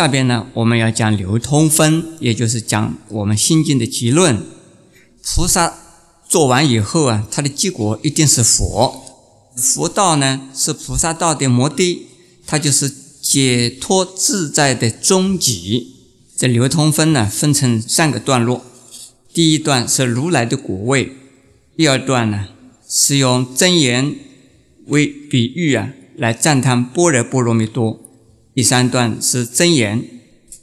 下边呢，我们要讲流通分，也就是讲我们心经的结论。菩萨做完以后啊，他的结果一定是佛。佛道呢，是菩萨道的目的，它就是解脱自在的终极。这流通分呢，分成三个段落。第一段是如来的果位，第二段呢是用真言为比喻啊，来赞叹般若波罗蜜多。第三段是真言，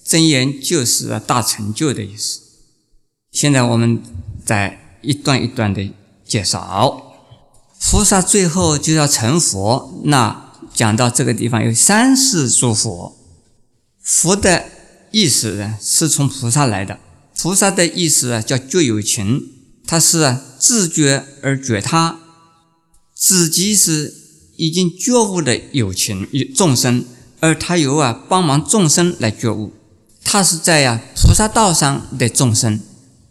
真言就是大成就的意思。现在我们再一段一段的介绍。菩萨最后就要成佛，那讲到这个地方有三世诸佛。佛的意思呢，是从菩萨来的。菩萨的意思啊，叫觉有情，他是自觉而觉他，自己是已经觉悟的有情众生。而他由啊帮忙众生来觉悟，他是在呀菩萨道上的众生，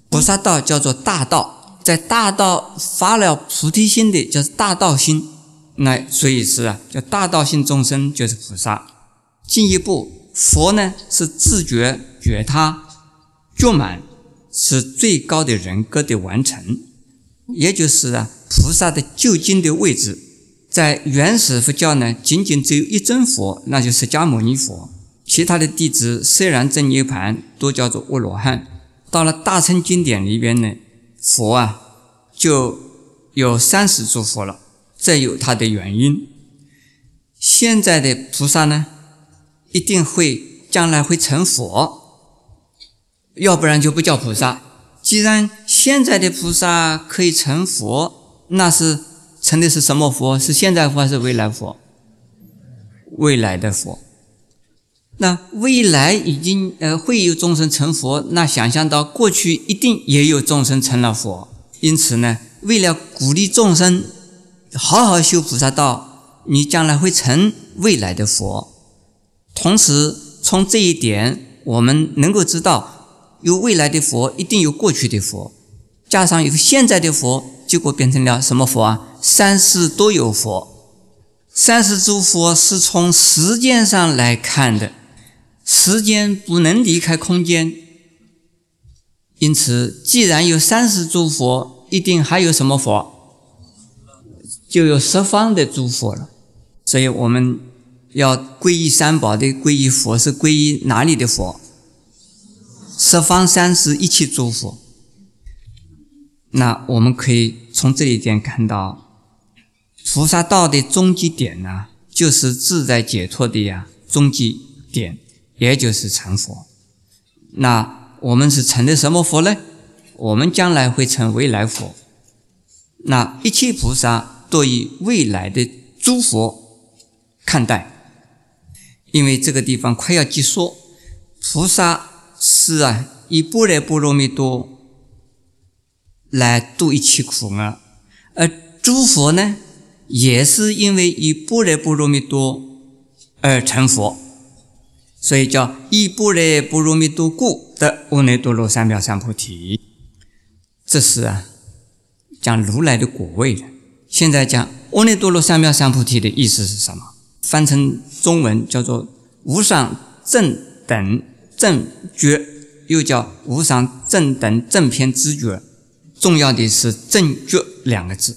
菩萨道叫做大道，在大道发了菩提心的叫大道心，那所以是啊叫大道心众生就是菩萨。进一步，佛呢是自觉觉他觉满，是最高的人格的完成，也就是啊菩萨的究竟的位置。在原始佛教呢，仅仅只有一尊佛，那就是释迦牟尼佛。其他的弟子虽然证涅盘，都叫做阿罗汉。到了大乘经典里边呢，佛啊就有三十诸佛了，这有它的原因。现在的菩萨呢，一定会将来会成佛，要不然就不叫菩萨。既然现在的菩萨可以成佛，那是。成的是什么佛？是现在佛还是未来佛？未来的佛。那未来已经呃会有众生成佛，那想象到过去一定也有众生成了佛。因此呢，为了鼓励众生好好修菩萨道，你将来会成未来的佛。同时，从这一点我们能够知道，有未来的佛一定有过去的佛，加上有现在的佛。结果变成了什么佛啊？三世都有佛，三世诸佛是从时间上来看的，时间不能离开空间，因此既然有三世诸佛，一定还有什么佛？就有十方的诸佛了。所以我们要皈依三宝的皈依佛是皈依哪里的佛？十方三世一切诸佛。那我们可以从这一点看到，菩萨道的终极点呢，就是自在解脱的呀终极点，也就是成佛。那我们是成的什么佛呢？我们将来会成未来佛。那一切菩萨都以未来的诸佛看待，因为这个地方快要结束，菩萨是啊以般若波罗蜜多。来度一切苦厄，而诸佛呢，也是因为以般若波罗蜜多而成佛，所以叫以般若波罗蜜多故得阿耨多罗三藐三菩提。这是啊，讲如来的果位的。现在讲阿耨多罗三藐三菩提的意思是什么？翻成中文叫做无上正等正觉，又叫无上正等正偏知觉。重要的是“正觉”两个字，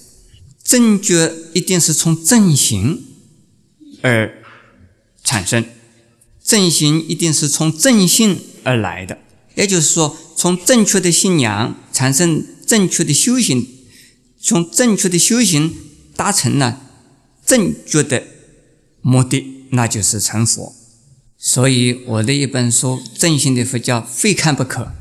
正觉一定是从正行而产生，正行一定是从正信而来的。也就是说，从正确的信仰产生正确的修行，从正确的修行达成了正觉的目的，那就是成佛。所以，我的一本书《正信的佛教》非看不可。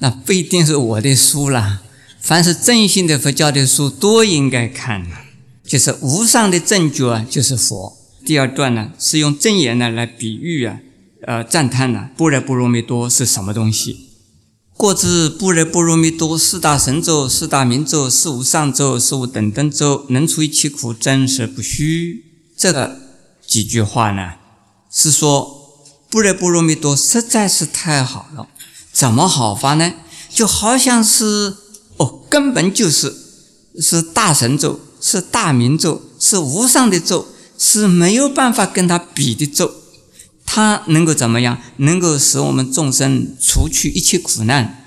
那不一定是我的书啦，凡是正信的佛教的书都应该看。就是无上的正觉就是佛。第二段呢是用正言呢来比喻啊，呃赞叹呢般若波罗蜜多是什么东西？过之般若波罗蜜多四大神咒、四大明咒、四无上咒、四无等等咒，能除一切苦，真实不虚。这个几句话呢，是说般若波罗蜜多实在是太好了。怎么好法呢？就好像是哦，根本就是是大神咒，是大明咒，是无上的咒，是没有办法跟他比的咒。它能够怎么样？能够使我们众生除去一切苦难，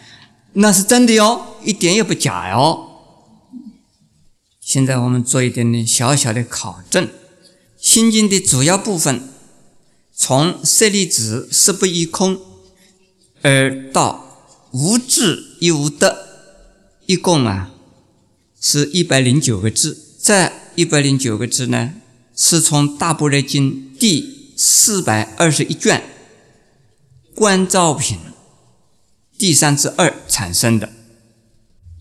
那是真的哟，一点也不假哟。现在我们做一点点小小的考证，《心经》的主要部分，从舍利子，色不异空，而到无智亦无得，一共啊是一百零九个字。这一百零九个字呢，是从《大般若经》第。四百二十一卷，观照品第三至二产生的，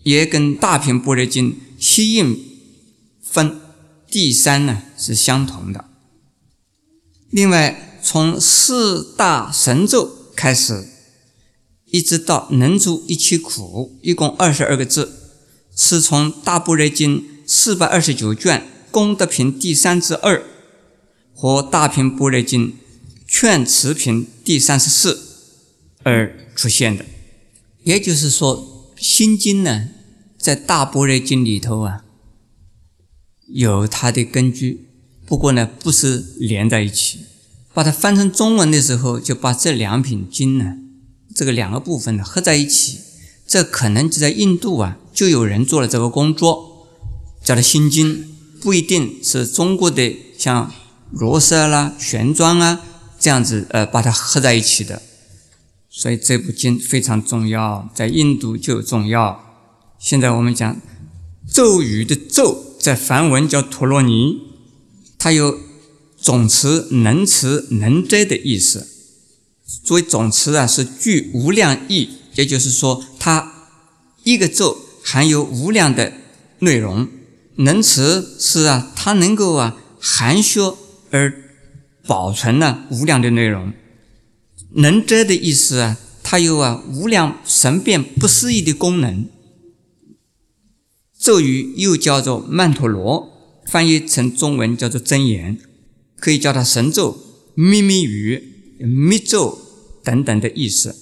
也跟大品般若经西印分第三呢是相同的。另外，从四大神咒开始，一直到能除一切苦，一共二十二个字，是从大般若经四百二十九卷功德品第三之二。和《大品般若经》劝持品第三十四而出现的，也就是说，《心经》呢，在《大般若经》里头啊，有它的根据。不过呢，不是连在一起。把它翻成中文的时候，就把这两品经呢，这个两个部分呢合在一起。这可能就在印度啊，就有人做了这个工作，叫做《心经》，不一定是中国的像。罗色啦、玄奘啊，这样子呃，把它合在一起的，所以这部经非常重要，在印度就重要。现在我们讲咒语的咒，在梵文叫陀罗尼，它有总词能持能遮的意思。作为总词啊，是具无量义，也就是说，它一个咒含有无量的内容。能持是啊，它能够啊含蓄。而保存了无量的内容，能遮的意思啊，它有啊无量神变不思议的功能。咒语又叫做曼陀罗，翻译成中文叫做真言，可以叫它神咒、秘密语、密咒等等的意思。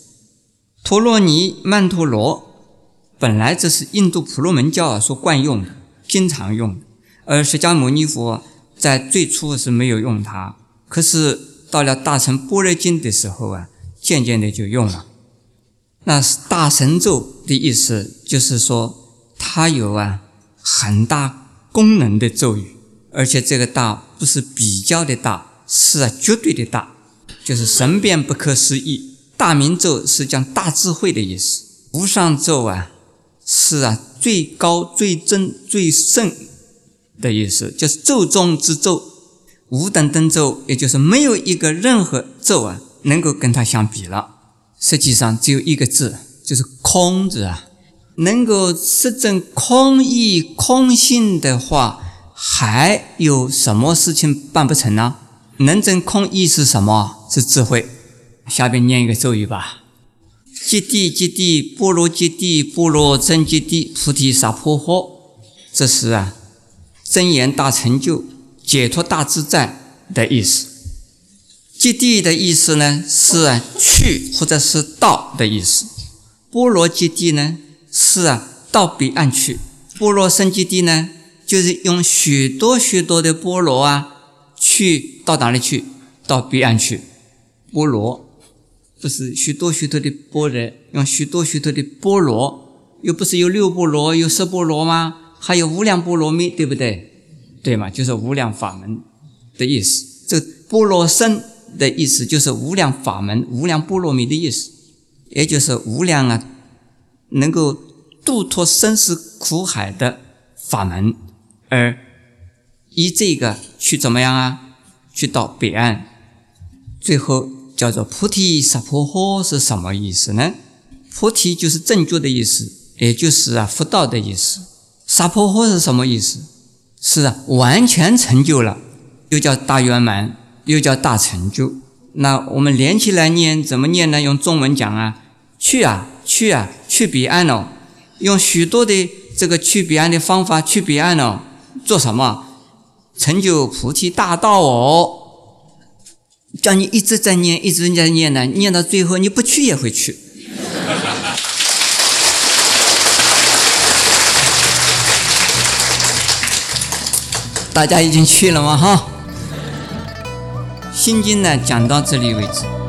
陀罗尼、曼陀罗本来这是印度婆罗门教所惯用的，经常用的，而释迦牟尼佛。在最初是没有用它，可是到了大乘般若经的时候啊，渐渐的就用了。那是大神咒的意思，就是说它有啊很大功能的咒语，而且这个大不是比较的大，是啊绝对的大，就是神变不可思议。大明咒是讲大智慧的意思，无上咒啊是啊最高最真最圣。的意思就是咒中之咒，无等等咒，也就是没有一个任何咒啊能够跟它相比了。实际上只有一个字，就是“空”字啊。能够实证空意空性的话，还有什么事情办不成呢？能证空意是什么？是智慧。下边念一个咒语吧：揭谛揭谛，波罗揭谛，波罗僧揭谛，菩提萨婆诃。这是啊。真言大成就、解脱大自在的意思。极地的意思呢，是去或者是到的意思。波罗极地呢，是啊到彼岸去。波罗僧极地呢，就是用许多许多的波罗啊，去到哪里去？到彼岸去。波罗不是许多许多的波罗，用许多许多的波罗，又不是有六波罗、有十波罗吗？还有无量波罗蜜，对不对？对嘛？就是无量法门的意思。这波罗僧的意思就是无量法门、无量波罗蜜的意思，也就是无量啊，能够度脱生死苦海的法门。而以这个去怎么样啊？去到彼岸，最后叫做菩提萨婆诃是什么意思呢？菩提就是正觉的意思，也就是啊佛道的意思。萨婆诃是什么意思？是啊，完全成就了，又叫大圆满，又叫大成就。那我们连起来念，怎么念呢？用中文讲啊，去啊，去啊，去彼岸哦。用许多的这个去彼岸的方法去彼岸哦，做什么？成就菩提大道哦。叫你一直在念，一直在念呢，念到最后你不去也会去。大家已经去了吗？哈。心经呢讲到这里为止。